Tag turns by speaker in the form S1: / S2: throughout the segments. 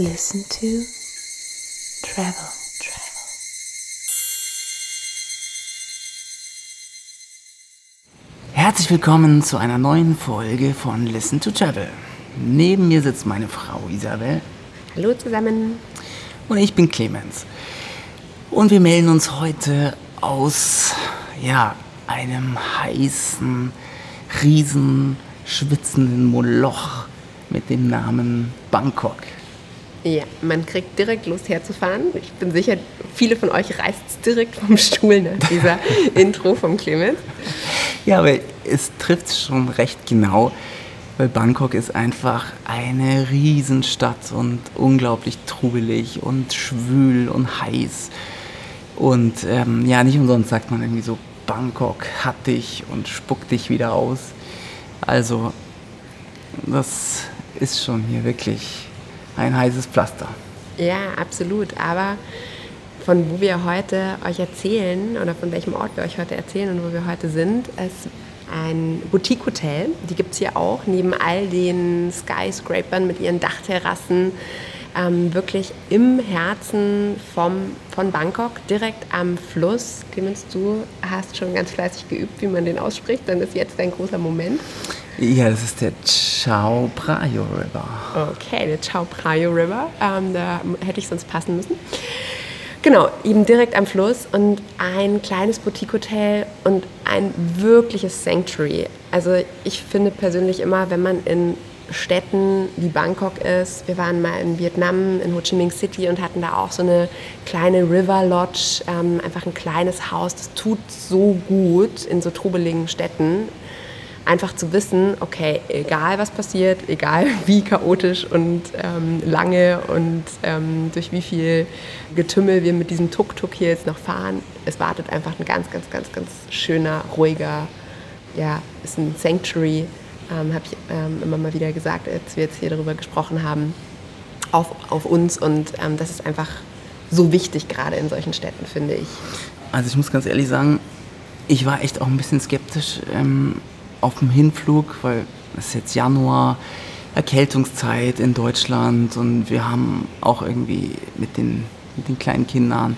S1: Listen to Travel.
S2: Herzlich willkommen zu einer neuen Folge von Listen to Travel. Neben mir sitzt meine Frau Isabel
S1: Hallo zusammen.
S2: und ich bin Clemens. Und wir melden uns heute aus ja, einem heißen, riesen, schwitzenden Moloch mit dem Namen Bangkok.
S1: Ja, man kriegt direkt Lust herzufahren. Ich bin sicher, viele von euch reißt direkt vom Stuhl nach dieser Intro vom Clemens.
S2: Ja, aber es trifft schon recht genau, weil Bangkok ist einfach eine Riesenstadt und unglaublich trubelig und schwül und heiß. Und ähm, ja, nicht umsonst sagt man irgendwie so, Bangkok hat dich und spuckt dich wieder aus. Also, das ist schon hier wirklich ein heißes Pflaster.
S1: Ja, absolut. Aber von wo wir heute euch erzählen oder von welchem Ort wir euch heute erzählen und wo wir heute sind, ist ein Boutique-Hotel. Die gibt es hier auch, neben all den Skyscrapern mit ihren Dachterrassen. Ähm, wirklich im Herzen vom, von Bangkok, direkt am Fluss. Clemens, du hast schon ganz fleißig geübt, wie man den ausspricht. Dann ist jetzt ein großer Moment.
S2: Ja, das ist der Chao Phraya River.
S1: Okay, der Chao Phraya River. Ähm, da hätte ich sonst passen müssen. Genau, eben direkt am Fluss und ein kleines Boutique-Hotel und ein wirkliches Sanctuary. Also ich finde persönlich immer, wenn man in Städten wie Bangkok ist, wir waren mal in Vietnam, in Ho Chi Minh City und hatten da auch so eine kleine River Lodge, ähm, einfach ein kleines Haus. Das tut so gut in so trubeligen Städten einfach zu wissen, okay, egal was passiert, egal wie chaotisch und ähm, lange und ähm, durch wie viel Getümmel wir mit diesem Tuk-Tuk hier jetzt noch fahren, es wartet einfach ein ganz, ganz, ganz, ganz schöner, ruhiger, ja, ist ein Sanctuary, ähm, habe ich ähm, immer mal wieder gesagt, als wir jetzt hier darüber gesprochen haben, auf, auf uns und ähm, das ist einfach so wichtig, gerade in solchen Städten, finde ich.
S2: Also ich muss ganz ehrlich sagen, ich war echt auch ein bisschen skeptisch ähm, auf dem Hinflug, weil es ist jetzt Januar, Erkältungszeit in Deutschland und wir haben auch irgendwie mit den, mit den kleinen Kindern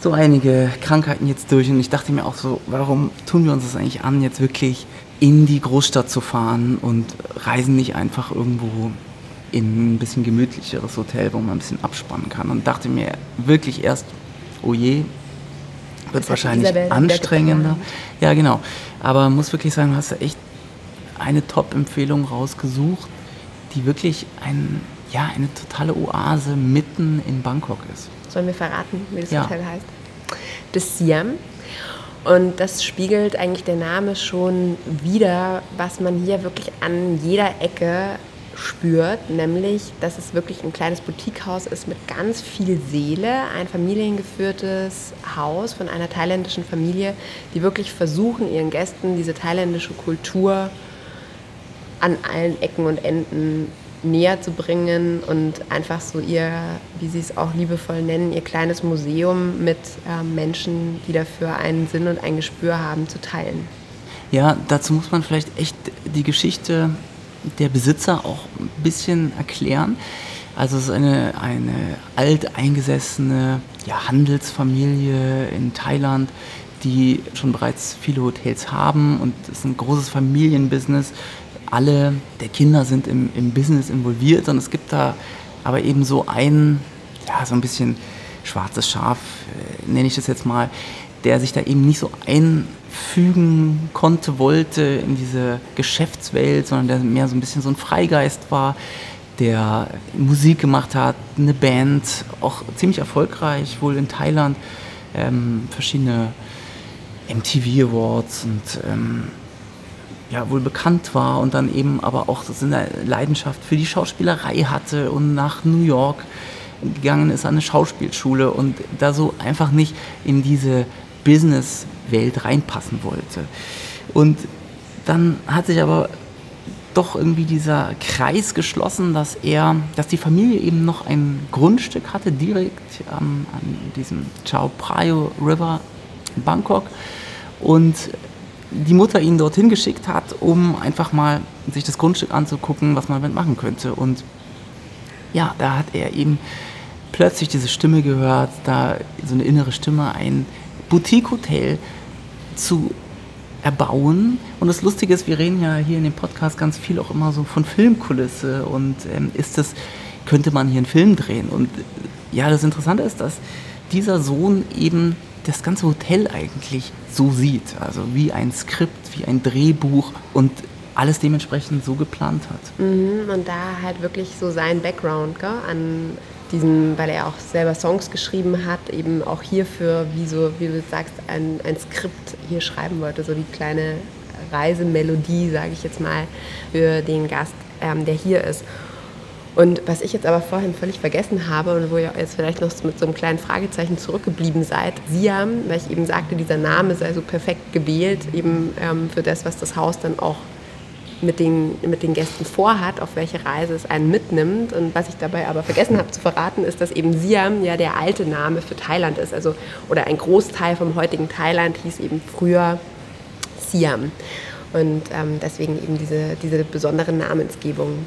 S2: so einige Krankheiten jetzt durch und ich dachte mir auch so, warum tun wir uns das eigentlich an, jetzt wirklich in die Großstadt zu fahren und reisen nicht einfach irgendwo in ein bisschen gemütlicheres Hotel, wo man ein bisschen abspannen kann und dachte mir wirklich erst, oh je, wird wahrscheinlich anstrengender. Ja, genau. Aber muss wirklich sagen, du hast da echt eine Top-Empfehlung rausgesucht, die wirklich ein, ja, eine totale Oase mitten in Bangkok ist.
S1: Sollen wir verraten, wie das
S2: Ja.
S1: Hotel heißt? Das Siam. Und das spiegelt eigentlich der Name schon wieder, was man hier wirklich an jeder Ecke spürt, nämlich, dass es wirklich ein kleines Boutiquehaus ist mit ganz viel Seele, ein familiengeführtes Haus von einer thailändischen Familie, die wirklich versuchen, ihren Gästen diese thailändische Kultur an allen Ecken und Enden näher zu bringen und einfach so ihr, wie sie es auch liebevoll nennen, ihr kleines Museum mit ähm, Menschen, die dafür einen Sinn und ein Gespür haben, zu teilen.
S2: Ja, dazu muss man vielleicht echt die Geschichte der Besitzer auch ein bisschen erklären. Also es ist eine, eine alteingesessene ja, Handelsfamilie in Thailand, die schon bereits viele Hotels haben und es ist ein großes Familienbusiness. Alle der Kinder sind im, im Business involviert und es gibt da aber eben so ein, ja, so ein bisschen schwarzes Schaf, äh, nenne ich das jetzt mal, der sich da eben nicht so einfügen konnte, wollte in diese Geschäftswelt, sondern der mehr so ein bisschen so ein Freigeist war, der Musik gemacht hat, eine Band, auch ziemlich erfolgreich, wohl in Thailand, ähm, verschiedene MTV Awards und ähm, ja, wohl bekannt war und dann eben aber auch so eine Leidenschaft für die Schauspielerei hatte und nach New York gegangen ist an eine Schauspielschule und da so einfach nicht in diese Business-Welt reinpassen wollte. Und dann hat sich aber doch irgendwie dieser Kreis geschlossen, dass er, dass die Familie eben noch ein Grundstück hatte, direkt ähm, an diesem Chao Phraya River in Bangkok. Und die Mutter ihn dorthin geschickt hat, um einfach mal sich das Grundstück anzugucken, was man damit machen könnte. Und ja, da hat er eben plötzlich diese Stimme gehört, da so eine innere Stimme, ein Boutique-Hotel zu erbauen. Und das Lustige ist, wir reden ja hier in dem Podcast ganz viel auch immer so von Filmkulisse und ähm, ist das, könnte man hier einen Film drehen? Und ja, das Interessante ist, dass dieser Sohn eben das ganze Hotel eigentlich so sieht. Also wie ein Skript, wie ein Drehbuch und alles dementsprechend so geplant hat.
S1: Mhm, und da halt wirklich so sein Background gell, an diesem, weil er auch selber Songs geschrieben hat, eben auch hierfür, wie, so, wie du sagst, ein, ein Skript hier schreiben wollte, so die kleine Reisemelodie, sage ich jetzt mal, für den Gast, ähm, der hier ist. Und was ich jetzt aber vorhin völlig vergessen habe und wo ihr jetzt vielleicht noch mit so einem kleinen Fragezeichen zurückgeblieben seid, Siam, weil ich eben sagte, dieser Name sei so perfekt gewählt, eben ähm, für das, was das Haus dann auch mit den, mit den Gästen vorhat, auf welche Reise es einen mitnimmt. Und was ich dabei aber vergessen habe zu verraten, ist, dass eben Siam ja der alte Name für Thailand ist. Also, oder ein Großteil vom heutigen Thailand hieß eben früher Siam. Und ähm, deswegen eben diese, diese besondere Namensgebung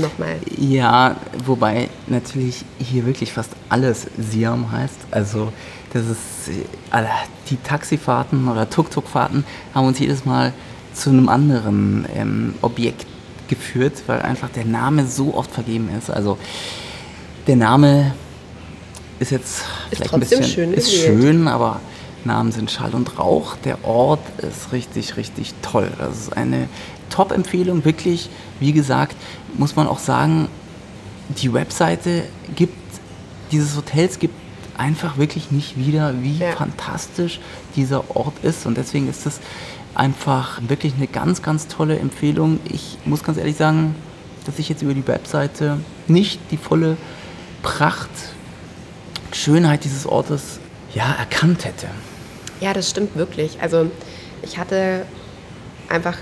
S1: nochmal.
S2: Ja, wobei natürlich hier wirklich fast alles Siam heißt. Also das ist, äh, die Taxifahrten oder Tuk-Tuk-Fahrten haben uns jedes Mal zu einem anderen ähm, Objekt geführt, weil einfach der Name so oft vergeben ist. Also der Name ist jetzt ist vielleicht ein bisschen
S1: schön
S2: ist schön, aber Namen sind Schall und Rauch. Der Ort ist richtig, richtig toll. Das ist eine Top-Empfehlung, wirklich. Wie gesagt, muss man auch sagen, die Webseite gibt dieses Hotels gibt einfach wirklich nicht wieder, wie ja. fantastisch dieser Ort ist. Und deswegen ist es einfach wirklich eine ganz, ganz tolle Empfehlung. Ich muss ganz ehrlich sagen, dass ich jetzt über die Webseite nicht die volle Pracht, Schönheit dieses Ortes ja, erkannt hätte.
S1: Ja, das stimmt wirklich. Also ich hatte einfach,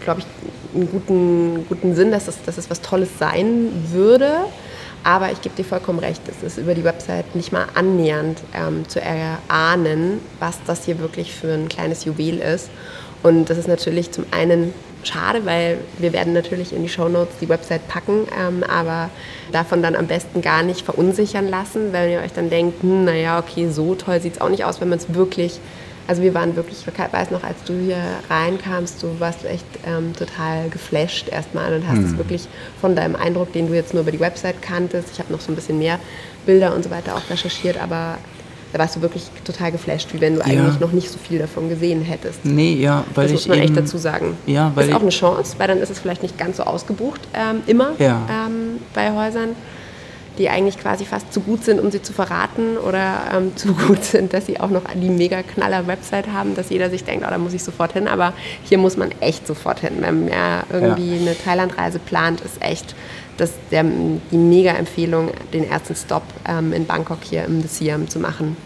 S1: glaube ich, einen guten, guten Sinn, dass es, dass es was Tolles sein würde. Aber ich gebe dir vollkommen recht, es ist über die Website nicht mal annähernd ähm, zu erahnen, was das hier wirklich für ein kleines Juwel ist. Und das ist natürlich zum einen schade, weil wir werden natürlich in die Shownotes die Website packen, ähm, aber davon dann am besten gar nicht verunsichern lassen, weil ihr euch dann denkt, hm, naja, okay, so toll sieht es auch nicht aus, wenn man es wirklich, also wir waren wirklich, ich weiß noch, als du hier reinkamst, du warst echt ähm, total geflasht erstmal und hast es mhm. wirklich von deinem Eindruck, den du jetzt nur über die Website kanntest, ich habe noch so ein bisschen mehr Bilder und so weiter auch recherchiert, aber da warst du wirklich total geflasht, wie wenn du ja. eigentlich noch nicht so viel davon gesehen hättest.
S2: Nee, ja, weil das
S1: muss man echt dazu sagen.
S2: Ja, weil
S1: ist auch eine Chance, weil dann ist es vielleicht nicht ganz so ausgebucht ähm, immer ja. ähm, bei Häusern, die eigentlich quasi fast zu gut sind, um sie zu verraten oder ähm, zu gut sind, dass sie auch noch die mega knaller Website haben, dass jeder sich denkt, oh, da muss ich sofort hin. Aber hier muss man echt sofort hin. Wenn man ja irgendwie ja. eine Thailandreise plant, ist echt das der, die Mega-Empfehlung, den ersten Stop ähm, in Bangkok hier im Siam zu machen.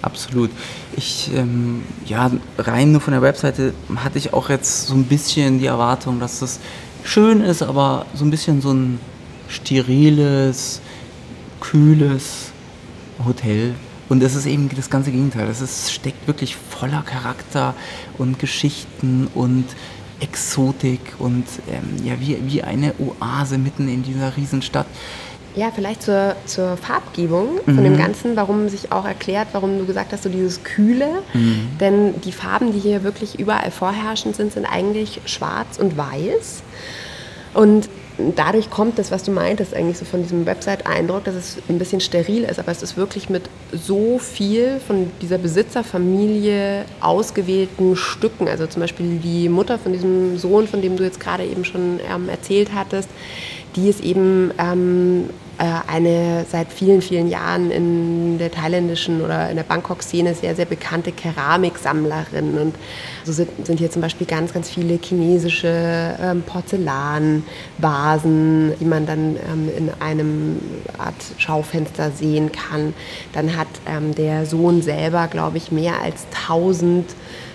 S2: Absolut. Ich, ähm, ja, rein nur von der Webseite hatte ich auch jetzt so ein bisschen die Erwartung, dass das schön ist, aber so ein bisschen so ein steriles, kühles Hotel. Und es ist eben das ganze Gegenteil. Es steckt wirklich voller Charakter und Geschichten und Exotik und ähm, ja, wie, wie eine Oase mitten in dieser Riesenstadt.
S1: Ja, vielleicht zur, zur Farbgebung von mhm. dem Ganzen, warum sich auch erklärt, warum du gesagt hast, so dieses Kühle. Mhm. Denn die Farben, die hier wirklich überall vorherrschend sind, sind eigentlich schwarz und weiß. Und dadurch kommt das, was du meintest, eigentlich so von diesem Website-Eindruck, dass es ein bisschen steril ist, aber es ist wirklich mit so viel von dieser Besitzerfamilie ausgewählten Stücken. Also zum Beispiel die Mutter von diesem Sohn, von dem du jetzt gerade eben schon ähm, erzählt hattest, die ist eben ähm, äh, eine seit vielen, vielen Jahren in der thailändischen oder in der Bangkok-Szene sehr, sehr bekannte Keramiksammlerin. Und so sind, sind hier zum Beispiel ganz, ganz viele chinesische ähm, Porzellanvasen, die man dann ähm, in einem Art Schaufenster sehen kann. Dann hat ähm, der Sohn selber, glaube ich, mehr als 1000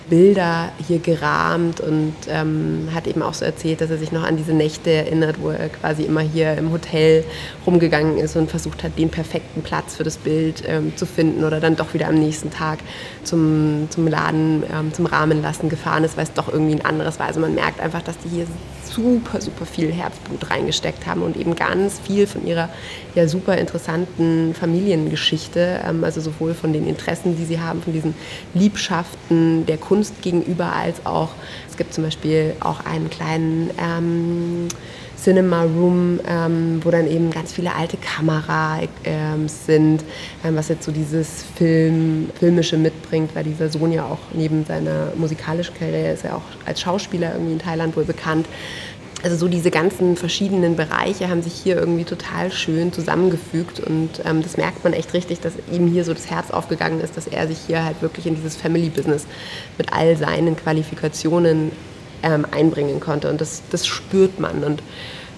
S1: Bilder hier gerahmt und ähm, hat eben auch so erzählt, dass er sich noch an diese Nächte erinnert, wo er quasi immer hier im Hotel rumgegangen ist und versucht hat, den perfekten Platz für das Bild ähm, zu finden oder dann doch wieder am nächsten Tag zum, zum Laden, ähm, zum Rahmenlassen gefahren ist, weil es doch irgendwie ein anderes war. Also man merkt einfach, dass die hier super, super viel Herzblut reingesteckt haben und eben ganz viel von ihrer ja super interessanten Familiengeschichte, ähm, also sowohl von den Interessen, die sie haben, von diesen Liebschaften der Kunst gegenüber, als auch, es gibt zum Beispiel auch einen kleinen ähm, Cinema Room, ähm, wo dann eben ganz viele alte Kameras ähm, sind, ähm, was jetzt so dieses Film, Filmische mitbringt, weil dieser Sohn ja auch neben seiner musikalischen Karriere ist er auch als Schauspieler irgendwie in Thailand wohl bekannt. Also so diese ganzen verschiedenen Bereiche haben sich hier irgendwie total schön zusammengefügt und ähm, das merkt man echt richtig, dass ihm hier so das Herz aufgegangen ist, dass er sich hier halt wirklich in dieses Family Business mit all seinen Qualifikationen ähm, einbringen konnte. Und das, das spürt man. Und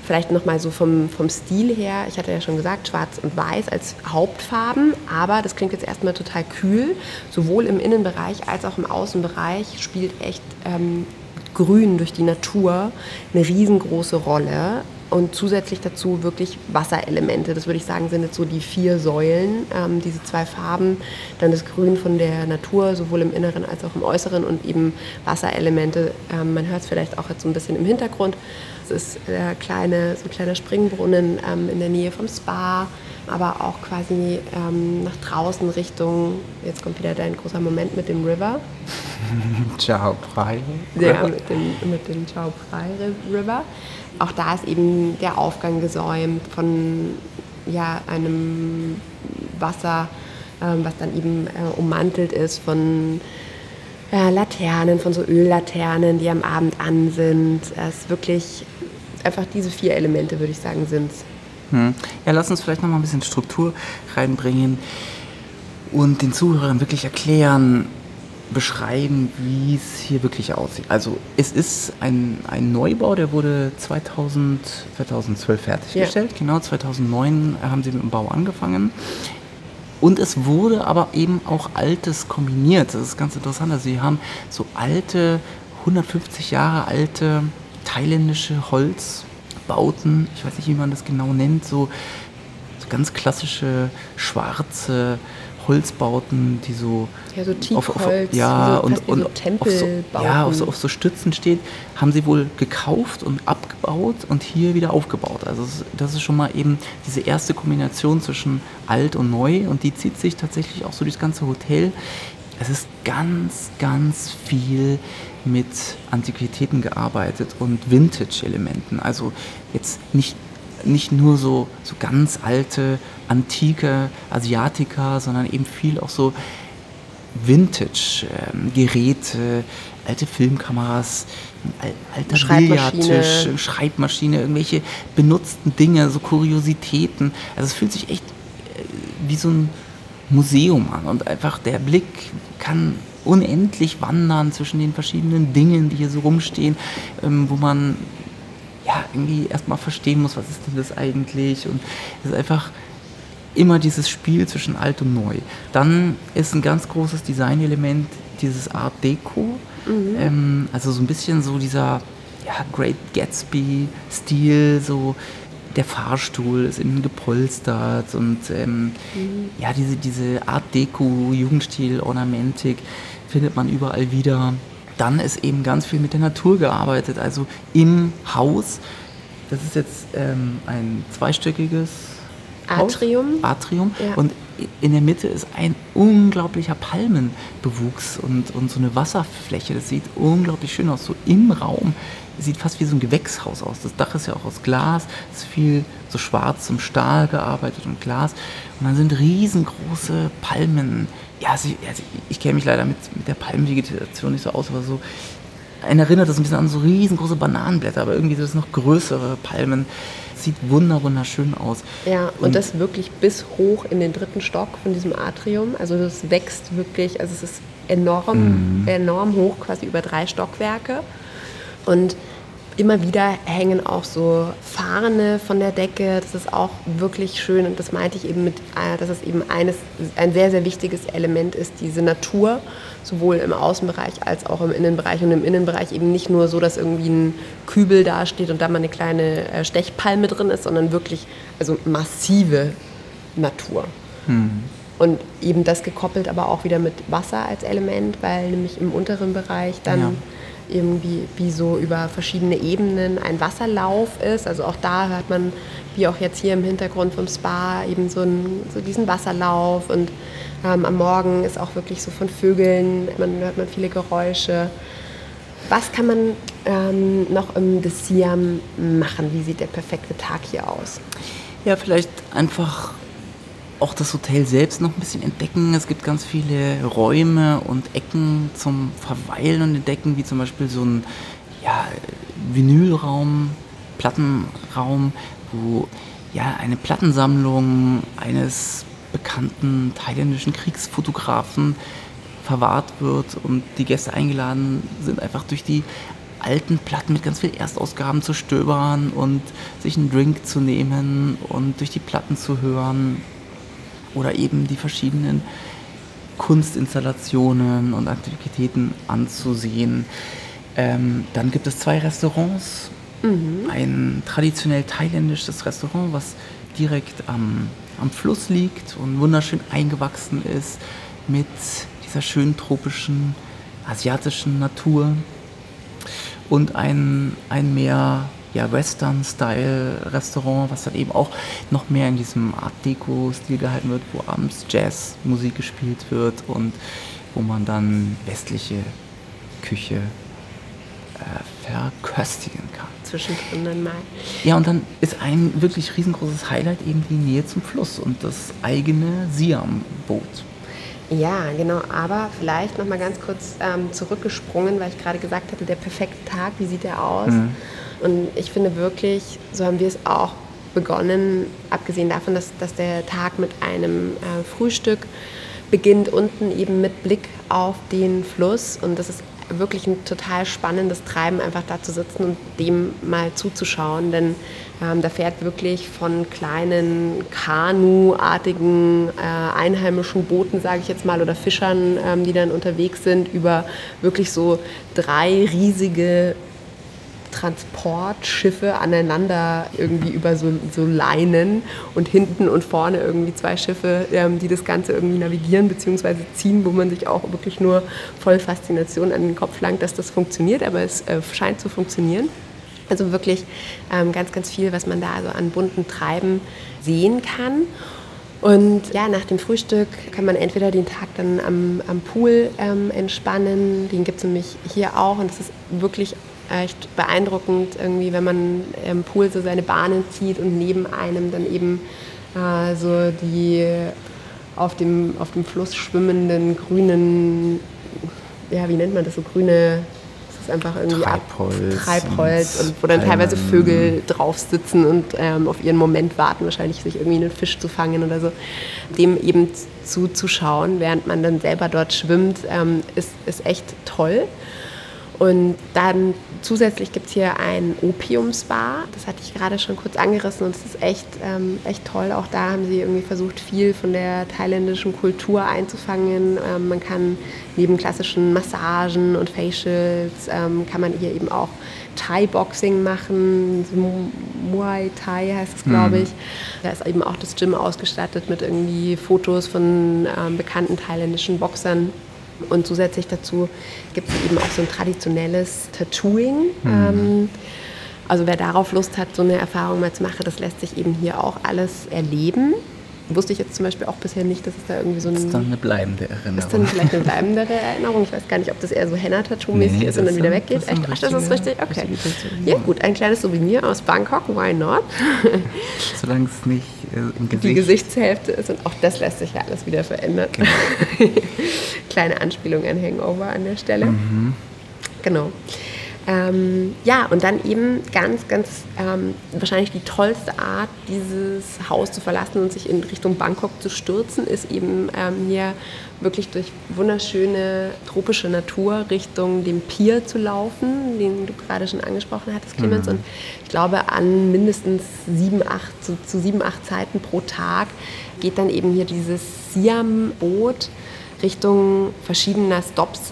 S1: vielleicht nochmal so vom, vom Stil her, ich hatte ja schon gesagt, schwarz und weiß als Hauptfarben, aber das klingt jetzt erstmal total kühl. Sowohl im Innenbereich als auch im Außenbereich spielt echt ähm, Grün durch die Natur eine riesengroße Rolle und zusätzlich dazu wirklich Wasserelemente. Das würde ich sagen, sind jetzt so die vier Säulen, ähm, diese zwei Farben. Dann das Grün von der Natur, sowohl im Inneren als auch im Äußeren und eben Wasserelemente. Ähm, man hört es vielleicht auch jetzt so ein bisschen im Hintergrund. Es ist der kleine, so ein kleiner Springbrunnen ähm, in der Nähe vom Spa, aber auch quasi ähm, nach draußen Richtung, jetzt kommt wieder dein großer Moment mit dem River.
S2: Chao Prai.
S1: Ja, mit dem, mit dem Chao Prai River auch da ist eben der Aufgang gesäumt von ja, einem Wasser, ähm, was dann eben äh, ummantelt ist von ja, Laternen, von so Öllaternen, die am Abend an sind. Es ist wirklich einfach diese vier Elemente, würde ich sagen, sind.
S2: Hm. Ja, lass uns vielleicht noch mal ein bisschen Struktur reinbringen und den Zuhörern wirklich erklären, beschreiben, wie es hier wirklich aussieht. Also es ist ein, ein Neubau, der wurde 2000, 2012 fertiggestellt. Ja. Genau, 2009 haben sie mit dem Bau angefangen. Und es wurde aber eben auch Altes kombiniert. Das ist ganz interessant. Also sie haben so alte, 150 Jahre alte thailändische Holzbauten, ich weiß nicht, wie man das genau nennt, so, so ganz klassische schwarze Holzbauten, die so,
S1: ja, so
S2: auf, auf, ja, so, und, und so auf so, ja, auf so, auf so Stützen steht, haben sie wohl gekauft und abgebaut und hier wieder aufgebaut. Also das ist schon mal eben diese erste Kombination zwischen alt und neu und die zieht sich tatsächlich auch so durchs ganze Hotel. Es ist ganz, ganz viel mit Antiquitäten gearbeitet und Vintage-Elementen. Also jetzt nicht nicht nur so, so ganz alte, antike Asiatika, sondern eben viel auch so Vintage-Geräte, ähm, alte Filmkameras, alter Billardtisch, Schreibmaschine, irgendwelche benutzten Dinge, so Kuriositäten. Also es fühlt sich echt äh, wie so ein Museum an und einfach der Blick kann unendlich wandern zwischen den verschiedenen Dingen, die hier so rumstehen, ähm, wo man ja, irgendwie erstmal verstehen muss, was ist denn das eigentlich? Und es ist einfach immer dieses Spiel zwischen alt und neu. Dann ist ein ganz großes Designelement dieses Art Deco. Mhm. Ähm, also so ein bisschen so dieser ja, Great Gatsby-Stil, so der Fahrstuhl ist innen gepolstert und ähm, mhm. ja, diese, diese Art Deco, Jugendstil, Ornamentik findet man überall wieder dann ist eben ganz viel mit der Natur gearbeitet, also im Haus. Das ist jetzt ähm, ein zweistöckiges
S1: Atrium.
S2: Haus, Atrium. Ja. Und in der Mitte ist ein unglaublicher Palmenbewuchs und, und so eine Wasserfläche. Das sieht unglaublich schön aus, so im Raum. Sieht fast wie so ein Gewächshaus aus. Das Dach ist ja auch aus Glas, es ist viel so schwarz zum Stahl gearbeitet und Glas. Und dann sind riesengroße Palmen ja, also, also ich kenne mich leider mit, mit der Palmvegetation nicht so aus, aber so, einen erinnert das ein bisschen an so riesengroße Bananenblätter, aber irgendwie sind das noch größere Palmen. Sieht wunder wunderschön aus.
S1: Ja, und, und, das wirklich bis hoch in den dritten Stock von diesem Atrium. Also das wächst wirklich, also es ist enorm, mhm. enorm hoch, quasi über drei Stockwerke. Und immer wieder hängen auch so Fahne von der Decke. Das ist auch wirklich schön und das meinte ich eben mit, äh, dass es eben eines, ein sehr, sehr wichtiges Element ist, diese Natur, sowohl im Außenbereich als auch im Innenbereich. Und im Innenbereich eben nicht nur so, dass irgendwie ein Kübel dasteht und da mal eine kleine äh, Stechpalme drin ist, sondern wirklich also massive Natur. Hm. Und eben das gekoppelt aber auch wieder mit Wasser als Element, weil nämlich im unteren Bereich dann... Ja irgendwie wie so über verschiedene Ebenen ein Wasserlauf ist. Also auch da hört man, wie auch jetzt hier im Hintergrund vom Spa, eben so, ein, so diesen Wasserlauf und ähm, am Morgen ist auch wirklich so von Vögeln, man hört man viele Geräusche. Was kann man ähm, noch im Siam machen? Wie sieht der perfekte Tag hier aus?
S2: Ja, vielleicht einfach auch das Hotel selbst noch ein bisschen entdecken. Es gibt ganz viele Räume und Ecken zum Verweilen und Entdecken, wie zum Beispiel so ein ja, Vinylraum, Plattenraum, wo ja eine Plattensammlung eines bekannten thailändischen Kriegsfotografen verwahrt wird und die Gäste eingeladen sind, einfach durch die alten Platten mit ganz vielen Erstausgaben zu stöbern und sich einen Drink zu nehmen und durch die Platten zu hören oder eben die verschiedenen Kunstinstallationen und Aktivitäten anzusehen. Ähm, dann gibt es zwei Restaurants. Mhm. Ein traditionell thailändisches Restaurant, was direkt am, am Fluss liegt und wunderschön eingewachsen ist mit dieser schönen tropischen asiatischen Natur. Und ein, ein mehr ja, Western-Style-Restaurant, was dann eben auch noch mehr in diesem Art Deco-Stil gehalten wird, wo abends Jazz-Musik gespielt wird und wo man dann westliche Küche äh, verköstigen kann.
S1: Zwischendrin dann mal.
S2: Ja, und dann ist ein wirklich riesengroßes Highlight eben die Nähe zum Fluss und das eigene Siam-Boot.
S1: Ja, genau. Aber vielleicht noch mal ganz kurz ähm, zurückgesprungen, weil ich gerade gesagt hatte, der perfekte Tag, wie sieht der aus? Mhm. Und ich finde wirklich, so haben wir es auch begonnen, abgesehen davon, dass, dass der Tag mit einem äh, Frühstück beginnt, unten eben mit Blick auf den Fluss. Und das ist wirklich ein total spannendes Treiben, einfach da zu sitzen und dem mal zuzuschauen. Denn ähm, da fährt wirklich von kleinen Kanu-artigen äh, einheimischen Booten, sage ich jetzt mal, oder Fischern, ähm, die dann unterwegs sind, über wirklich so drei riesige Transportschiffe aneinander irgendwie über so, so Leinen und hinten und vorne irgendwie zwei Schiffe, ähm, die das Ganze irgendwie navigieren bzw. ziehen, wo man sich auch wirklich nur voll Faszination an den Kopf langt, dass das funktioniert, aber es äh, scheint zu funktionieren. Also wirklich ähm, ganz, ganz viel, was man da so an bunten Treiben sehen kann. Und ja, nach dem Frühstück kann man entweder den Tag dann am, am Pool ähm, entspannen, den gibt es nämlich hier auch und das ist wirklich echt beeindruckend, irgendwie, wenn man im Pool so seine Bahnen zieht und neben einem dann eben äh, so die auf dem, auf dem Fluss schwimmenden grünen, ja, wie nennt man das so, grüne, das ist einfach irgendwie
S2: Treibholz,
S1: Ab, Treibholz und, und wo dann teilweise Vögel drauf sitzen und ähm, auf ihren Moment warten, wahrscheinlich sich irgendwie einen Fisch zu fangen oder so, dem eben zuzuschauen, während man dann selber dort schwimmt, ähm, ist, ist echt toll. Und dann zusätzlich gibt es hier ein Opium-Spa. Das hatte ich gerade schon kurz angerissen und es ist echt, ähm, echt toll. Auch da haben sie irgendwie versucht, viel von der thailändischen Kultur einzufangen. Ähm, man kann neben klassischen Massagen und Facials, ähm, kann man hier eben auch Thai-Boxing machen. Muay Thai heißt es, glaube mhm. ich. Da ist eben auch das Gym ausgestattet mit irgendwie Fotos von ähm, bekannten thailändischen Boxern. Und zusätzlich dazu gibt es eben auch so ein traditionelles Tattooing. Mhm. Ähm, also wer darauf Lust hat, so eine Erfahrung mal zu machen, das lässt sich eben hier auch alles erleben. Wusste ich jetzt zum Beispiel auch bisher nicht, dass es da irgendwie so ein...
S2: Ist dann eine bleibende Erinnerung.
S1: Ist dann vielleicht eine bleibendere Erinnerung. Ich weiß gar nicht, ob das eher so Henna-Tattoo-mäßig nee, ist und dann wieder weggeht. Echt? Ach, das ist richtig? Okay. Ja gut, ein kleines Souvenir aus Bangkok, why not?
S2: Solange es nicht äh, im Gesicht...
S1: Die Gesichtshälfte ist und auch das lässt sich ja alles wieder verändern. Genau. Kleine Anspielung an Hangover an der Stelle. Mhm. Genau. Ähm, ja, und dann eben ganz, ganz ähm, wahrscheinlich die tollste Art, dieses Haus zu verlassen und sich in Richtung Bangkok zu stürzen, ist eben ähm, hier wirklich durch wunderschöne tropische Natur Richtung dem Pier zu laufen, den du gerade schon angesprochen hattest, Clemens. Mhm. Und ich glaube, an mindestens sieben, acht, zu, zu sieben, acht Zeiten pro Tag geht dann eben hier dieses Siam-Boot Richtung verschiedener Stops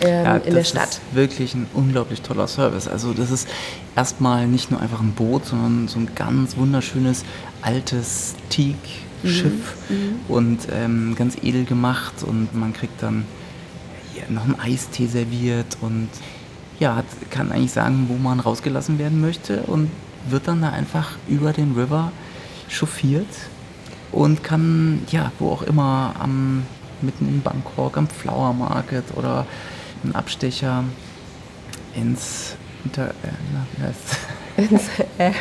S1: ähm, ja, in der Stadt. Das
S2: ist wirklich ein unglaublich toller Service. Also das ist erstmal nicht nur einfach ein Boot, sondern so ein ganz wunderschönes altes Teak-Schiff mhm. mhm. und ähm, ganz edel gemacht und man kriegt dann noch einen Eistee serviert und ja, hat, kann eigentlich sagen, wo man rausgelassen werden möchte und wird dann da einfach über den River chauffiert und kann, ja, wo auch immer, am, mitten in Bangkok, am Flower Market oder einen Abstecher ins, unter, äh,
S1: ins, äh,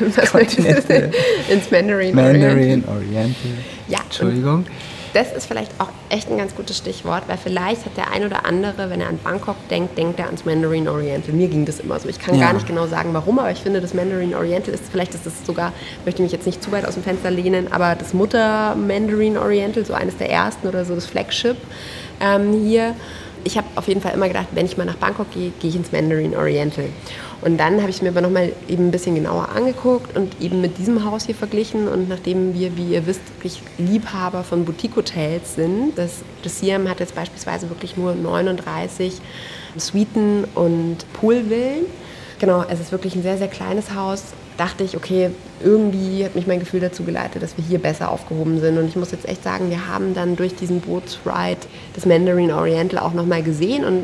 S1: ins Mandarin,
S2: Mandarin Oriental. Oriental.
S1: Ja,
S2: Entschuldigung
S1: das ist vielleicht auch echt ein ganz gutes Stichwort, weil vielleicht hat der ein oder andere, wenn er an Bangkok denkt, denkt er ans Mandarin Oriental. Mir ging das immer so. Ich kann ja. gar nicht genau sagen, warum, aber ich finde, das Mandarin Oriental ist, vielleicht ist es sogar, möchte mich jetzt nicht zu weit aus dem Fenster lehnen, aber das Mutter Mandarin Oriental, so eines der ersten oder so das Flagship ähm, hier. Ich habe auf jeden Fall immer gedacht, wenn ich mal nach Bangkok gehe, gehe ich ins Mandarin Oriental. Und dann habe ich mir aber nochmal eben ein bisschen genauer angeguckt und eben mit diesem Haus hier verglichen. Und nachdem wir, wie ihr wisst, wirklich Liebhaber von Boutique-Hotels sind, das, das Siam hat jetzt beispielsweise wirklich nur 39 Suiten und Poolvillen. Genau, es ist wirklich ein sehr, sehr kleines Haus. Dachte ich, okay, irgendwie hat mich mein Gefühl dazu geleitet, dass wir hier besser aufgehoben sind. Und ich muss jetzt echt sagen, wir haben dann durch diesen Bootsride das Mandarin Oriental auch nochmal gesehen und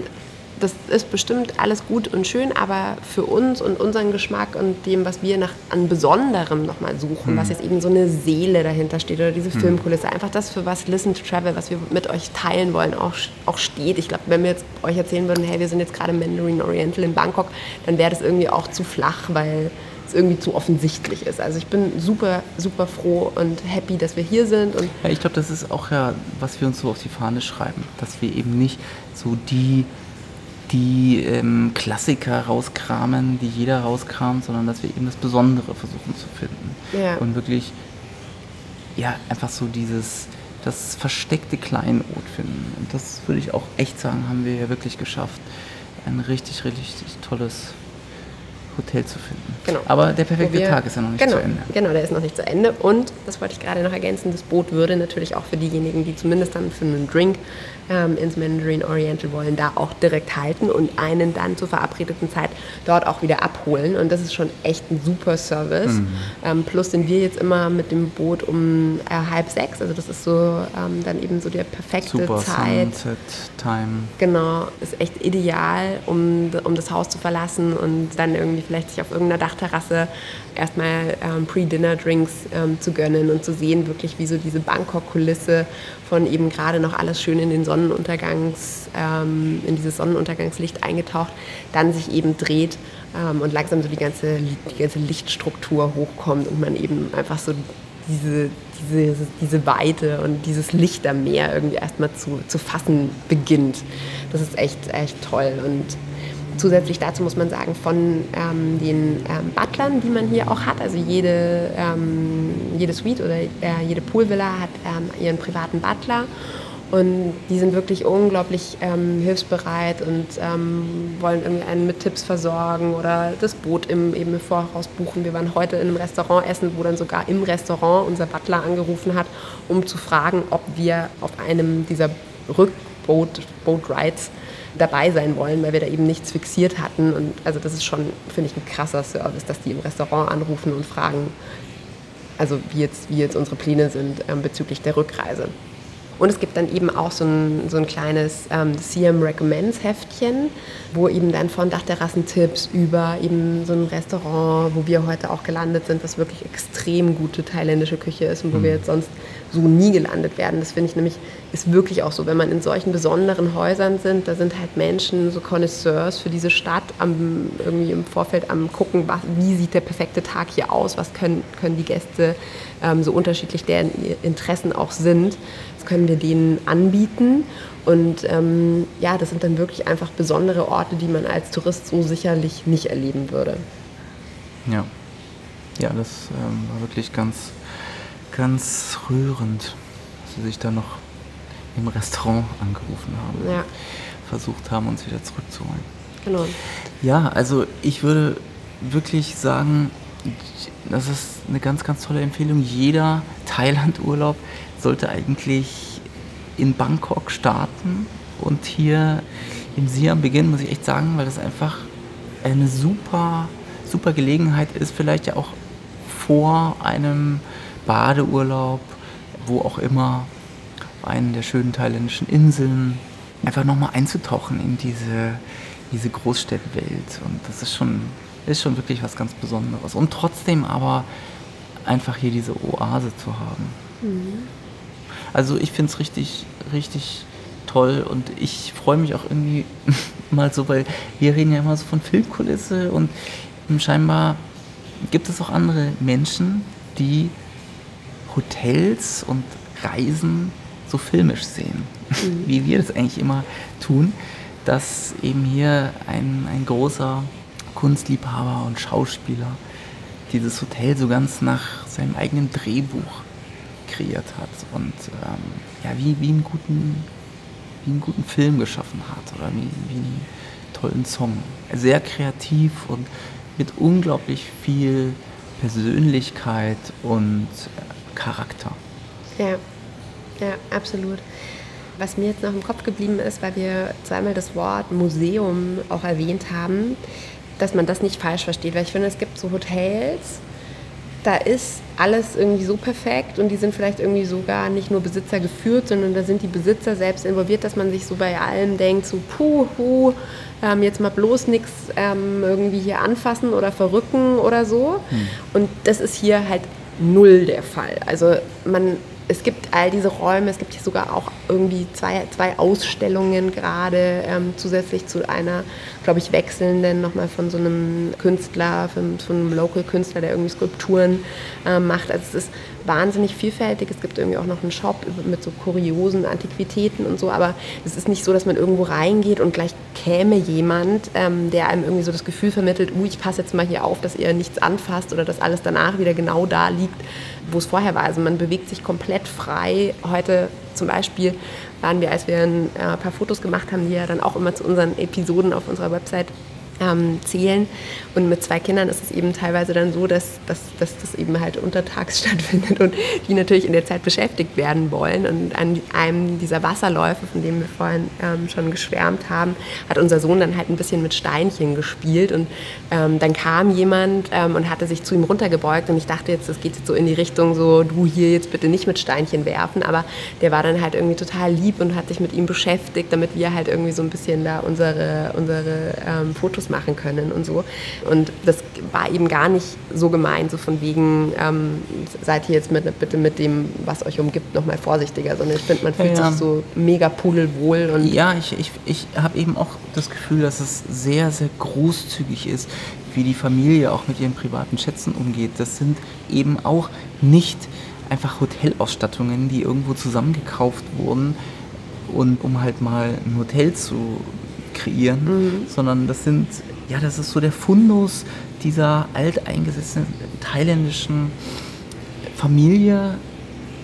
S1: das ist bestimmt alles gut und schön, aber für uns und unseren Geschmack und dem, was wir nach, an Besonderem nochmal suchen, mhm. was jetzt eben so eine Seele dahinter steht oder diese mhm. Filmkulisse, einfach das, für was Listen to Travel, was wir mit euch teilen wollen, auch, auch steht. Ich glaube, wenn wir jetzt euch erzählen würden, hey, wir sind jetzt gerade Mandarin Oriental in Bangkok, dann wäre das irgendwie auch zu flach, weil irgendwie zu offensichtlich ist. Also ich bin super, super froh und happy, dass wir hier sind. Und
S2: ja, ich glaube, das ist auch ja, was wir uns so auf die Fahne schreiben, dass wir eben nicht so die die ähm, Klassiker rauskramen, die jeder rauskramt, sondern dass wir eben das Besondere versuchen zu finden. Ja. Und wirklich, ja, einfach so dieses, das versteckte Kleinod finden. Und das würde ich auch echt sagen, haben wir ja wirklich geschafft. Ein richtig, richtig tolles Hotel zu finden.
S1: Genau.
S2: Aber der perfekte wir, Tag ist ja noch nicht
S1: genau,
S2: zu Ende.
S1: Genau, der ist noch nicht zu Ende. Und, das wollte ich gerade noch ergänzen, das Boot würde natürlich auch für diejenigen, die zumindest dann für einen Drink ähm, ins Mandarin Oriental wollen, da auch direkt halten und einen dann zur verabredeten Zeit dort auch wieder abholen. Und das ist schon echt ein super Service. Mhm. Ähm, plus sind wir jetzt immer mit dem Boot um äh, halb sechs. Also das ist so ähm, dann eben so der perfekte
S2: super
S1: Zeit.
S2: Sunset Time.
S1: Genau, ist echt ideal, um, um das Haus zu verlassen und dann irgendwie vielleicht sich auf irgendeiner Dachterrasse erstmal ähm, Pre-Dinner-Drinks ähm, zu gönnen und zu sehen, wirklich wie so diese Bangkok-Kulisse von eben gerade noch alles schön in den Sonnenuntergangs, ähm, in dieses Sonnenuntergangslicht eingetaucht, dann sich eben dreht ähm, und langsam so die ganze, die ganze Lichtstruktur hochkommt und man eben einfach so diese, diese, diese Weite und dieses Licht am Meer irgendwie erstmal zu, zu fassen beginnt. Das ist echt, echt toll und Zusätzlich dazu muss man sagen, von ähm, den ähm, Butlern, die man hier auch hat, also jede, ähm, jede Suite oder äh, jede Poolvilla hat ähm, ihren privaten Butler und die sind wirklich unglaublich ähm, hilfsbereit und ähm, wollen irgendwie einen mit Tipps versorgen oder das Boot im, eben im Voraus buchen. Wir waren heute in einem Restaurant essen, wo dann sogar im Restaurant unser Butler angerufen hat, um zu fragen, ob wir auf einem dieser Rückboot, Boat Rides dabei sein wollen, weil wir da eben nichts fixiert hatten. Und also das ist schon, finde ich, ein krasser Service, dass die im Restaurant anrufen und fragen, also wie jetzt, wie jetzt unsere Pläne sind ähm, bezüglich der Rückreise. Und es gibt dann eben auch so ein, so ein kleines ähm, CM Recommends Heftchen, wo eben dann von Dachterrassentipps über eben so ein Restaurant, wo wir heute auch gelandet sind, was wirklich extrem gute thailändische Küche ist und wo mhm. wir jetzt sonst so nie gelandet werden. Das finde ich nämlich, ist wirklich auch so, wenn man in solchen besonderen Häusern sind, da sind halt Menschen, so Connoisseurs für diese Stadt am, irgendwie im Vorfeld am gucken, was, wie sieht der perfekte Tag hier aus, was können, können die Gäste, ähm, so unterschiedlich deren Interessen auch sind, können wir denen anbieten. Und ähm, ja, das sind dann wirklich einfach besondere Orte, die man als Tourist so sicherlich nicht erleben würde.
S2: Ja, ja, das ähm, war wirklich ganz ganz rührend, dass sie sich da noch im Restaurant angerufen haben. Ja. Versucht haben, uns wieder zurückzuholen.
S1: Genau.
S2: Ja, also ich würde wirklich sagen, das ist eine ganz, ganz tolle Empfehlung. Jeder Thailand-Urlaub sollte eigentlich in Bangkok starten und hier im Siam beginnen, muss ich echt sagen, weil das einfach eine super, super Gelegenheit ist, vielleicht ja auch vor einem Badeurlaub, wo auch immer, auf einen der schönen thailändischen Inseln, einfach nochmal einzutauchen in diese, diese Großstädtwelt. Und das ist schon, ist schon wirklich was ganz Besonderes. Und trotzdem aber einfach hier diese Oase zu haben. Mhm. Also ich finde es richtig, richtig toll und ich freue mich auch irgendwie mal so, weil wir reden ja immer so von Filmkulisse und scheinbar gibt es auch andere Menschen, die Hotels und Reisen so filmisch sehen, mhm. wie wir das eigentlich immer tun, dass eben hier ein, ein großer Kunstliebhaber und Schauspieler dieses Hotel so ganz nach seinem eigenen Drehbuch kreiert hat und ähm, ja, wie, wie, einen guten, wie einen guten Film geschaffen hat oder wie, wie einen tollen Song. Sehr kreativ und mit unglaublich viel Persönlichkeit und äh, Charakter.
S1: Ja, ja, absolut. Was mir jetzt noch im Kopf geblieben ist, weil wir zweimal das Wort Museum auch erwähnt haben, dass man das nicht falsch versteht, weil ich finde, es gibt so Hotels, da ist alles irgendwie so perfekt und die sind vielleicht irgendwie sogar nicht nur Besitzer geführt, sondern da sind die Besitzer selbst involviert, dass man sich so bei allem denkt, so puh, puh ähm, jetzt mal bloß nichts ähm, irgendwie hier anfassen oder verrücken oder so. Hm. Und das ist hier halt null der Fall. Also man es gibt all diese Räume, es gibt hier sogar auch irgendwie zwei, zwei Ausstellungen gerade ähm, zusätzlich zu einer, glaube ich, wechselnden nochmal von so einem Künstler, von, von einem Local-Künstler, der irgendwie Skulpturen äh, macht. Also es ist wahnsinnig vielfältig. Es gibt irgendwie auch noch einen Shop mit so kuriosen Antiquitäten und so, aber es ist nicht so, dass man irgendwo reingeht und gleich käme jemand, ähm, der einem irgendwie so das Gefühl vermittelt, uh, ich passe jetzt mal hier auf, dass ihr nichts anfasst oder dass alles danach wieder genau da liegt, wo es vorher war. Also man bewegt sich komplett frei. Heute zum Beispiel waren wir, als wir ein äh, paar Fotos gemacht haben, die ja dann auch immer zu unseren Episoden auf unserer Website ähm, zählen. Und mit zwei Kindern ist es eben teilweise dann so, dass, dass, dass das eben halt untertags stattfindet und die natürlich in der Zeit beschäftigt werden wollen. Und an einem dieser Wasserläufe, von dem wir vorhin ähm, schon geschwärmt haben, hat unser Sohn dann halt ein bisschen mit Steinchen gespielt. Und ähm, dann kam jemand ähm, und hatte sich zu ihm runtergebeugt. Und ich dachte jetzt, das geht jetzt so in die Richtung, so du hier jetzt bitte nicht mit Steinchen werfen. Aber der war dann halt irgendwie total lieb und hat sich mit ihm beschäftigt, damit wir halt irgendwie so ein bisschen da unsere, unsere ähm, Fotos Fotos machen können und so. Und das war eben gar nicht so gemeint, so von wegen, ähm, seid ihr jetzt mit, bitte mit dem, was euch umgibt, nochmal vorsichtiger, sondern ich finde, man fühlt ja. sich so mega pudelwohl. Und
S2: ja, ich, ich, ich habe eben auch das Gefühl, dass es sehr, sehr großzügig ist, wie die Familie auch mit ihren privaten Schätzen umgeht. Das sind eben auch nicht einfach Hotelausstattungen, die irgendwo zusammengekauft wurden und um halt mal ein Hotel zu kreieren, mhm. sondern das sind, ja, das ist so der Fundus dieser alteingesessenen thailändischen Familie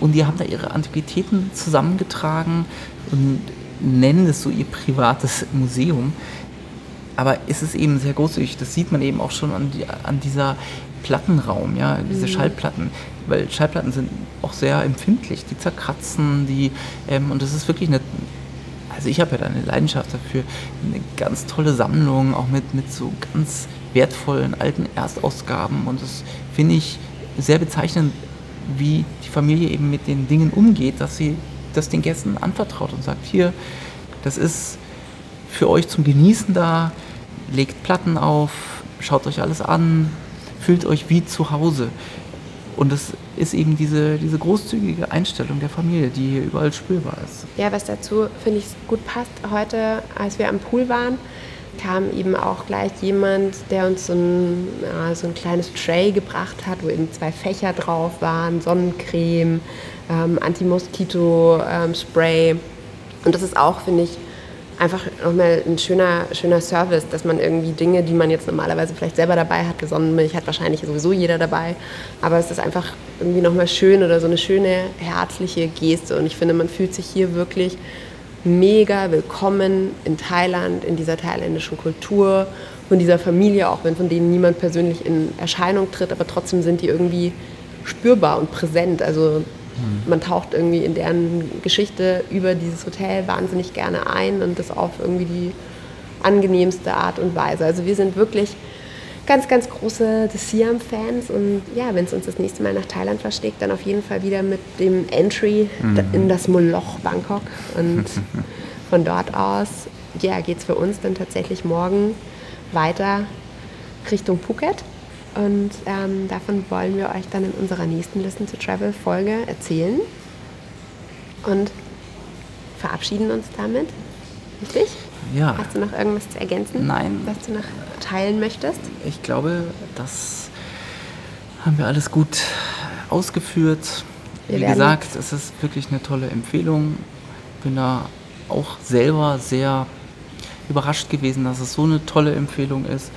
S2: und die haben da ihre Antiquitäten zusammengetragen und nennen es so ihr privates Museum. Aber es ist eben sehr großzügig, das sieht man eben auch schon an, die, an dieser Plattenraum, ja, diese mhm. Schallplatten, weil Schallplatten sind auch sehr empfindlich, die zerkratzen, die, ähm, und das ist wirklich eine also ich habe ja da eine Leidenschaft dafür, eine ganz tolle Sammlung, auch mit, mit so ganz wertvollen alten Erstausgaben und das finde ich sehr bezeichnend, wie die Familie eben mit den Dingen umgeht, dass sie das den Gästen anvertraut und sagt, hier, das ist für euch zum Genießen da, legt Platten auf, schaut euch alles an, fühlt euch wie zu Hause. Und das ist eben diese, diese großzügige Einstellung der Familie, die hier überall spürbar ist.
S1: Ja, was dazu, finde ich, gut passt. Heute, als wir am Pool waren, kam eben auch gleich jemand, der uns so ein, ja, so ein kleines Tray gebracht hat, wo eben zwei Fächer drauf waren, Sonnencreme, ähm, Anti-Moskito-Spray. Ähm, Und das ist auch, finde ich, einfach nochmal ein schöner, schöner Service, dass man irgendwie Dinge, die man jetzt normalerweise vielleicht selber dabei hat, Sonnenmilch hat wahrscheinlich sowieso jeder dabei, aber es ist einfach irgendwie nochmal schön oder so eine schöne, herzliche Geste und ich finde, man fühlt sich hier wirklich mega willkommen in Thailand, in dieser thailändischen Kultur, von dieser Familie, auch wenn von denen niemand persönlich in Erscheinung tritt, aber trotzdem sind die irgendwie spürbar und präsent. Also. Man taucht irgendwie in deren Geschichte über dieses Hotel wahnsinnig gerne ein und das auf irgendwie die angenehmste Art und Weise. Also wir sind wirklich ganz, ganz große The Siam-Fans und ja, wenn es uns das nächste Mal nach Thailand versteckt, dann auf jeden Fall wieder mit dem Entry mhm. in das Moloch Bangkok und von dort aus ja, geht es für uns dann tatsächlich morgen weiter Richtung Phuket. Und ähm, davon wollen wir euch dann in unserer nächsten Listen to Travel Folge erzählen. Und verabschieden uns damit. Richtig?
S2: Ja.
S1: Hast du noch irgendwas zu ergänzen?
S2: Nein.
S1: Was du noch teilen möchtest?
S2: Ich glaube, das haben wir alles gut ausgeführt.
S1: Wir
S2: Wie gesagt, es ist wirklich eine tolle Empfehlung. Bin da auch selber sehr überrascht gewesen, dass es so eine tolle Empfehlung ist.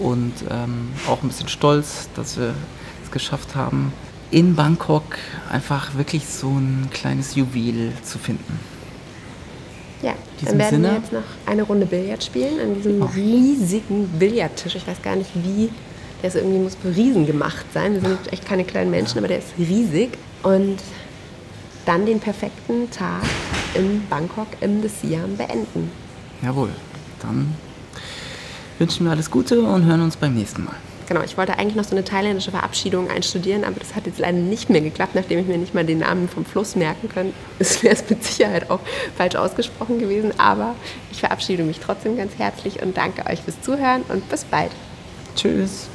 S2: Und ähm, auch ein bisschen stolz, dass wir es geschafft haben, in Bangkok einfach wirklich so ein kleines Juwel zu finden.
S1: Ja, dann werden wir
S2: Sinne-
S1: jetzt noch eine Runde Billard spielen an diesem
S2: Oh.
S1: riesigen Billardtisch. Ich weiß gar nicht, wie. Der ist irgendwie muss für Riesen gemacht sein. Wir sind echt keine kleinen Menschen, aber der ist riesig. Und dann den perfekten Tag in Bangkok im The Siam beenden.
S2: Jawohl, dann wünschen wir alles Gute und hören uns beim nächsten Mal.
S1: Genau, ich wollte eigentlich noch so eine thailändische Verabschiedung einstudieren, aber das hat jetzt leider nicht mehr geklappt, nachdem ich mir nicht mal den Namen vom Fluss merken kann. Es wäre es mit Sicherheit auch falsch ausgesprochen gewesen, aber ich verabschiede mich trotzdem ganz herzlich und danke euch fürs Zuhören und bis bald.
S2: Tschüss.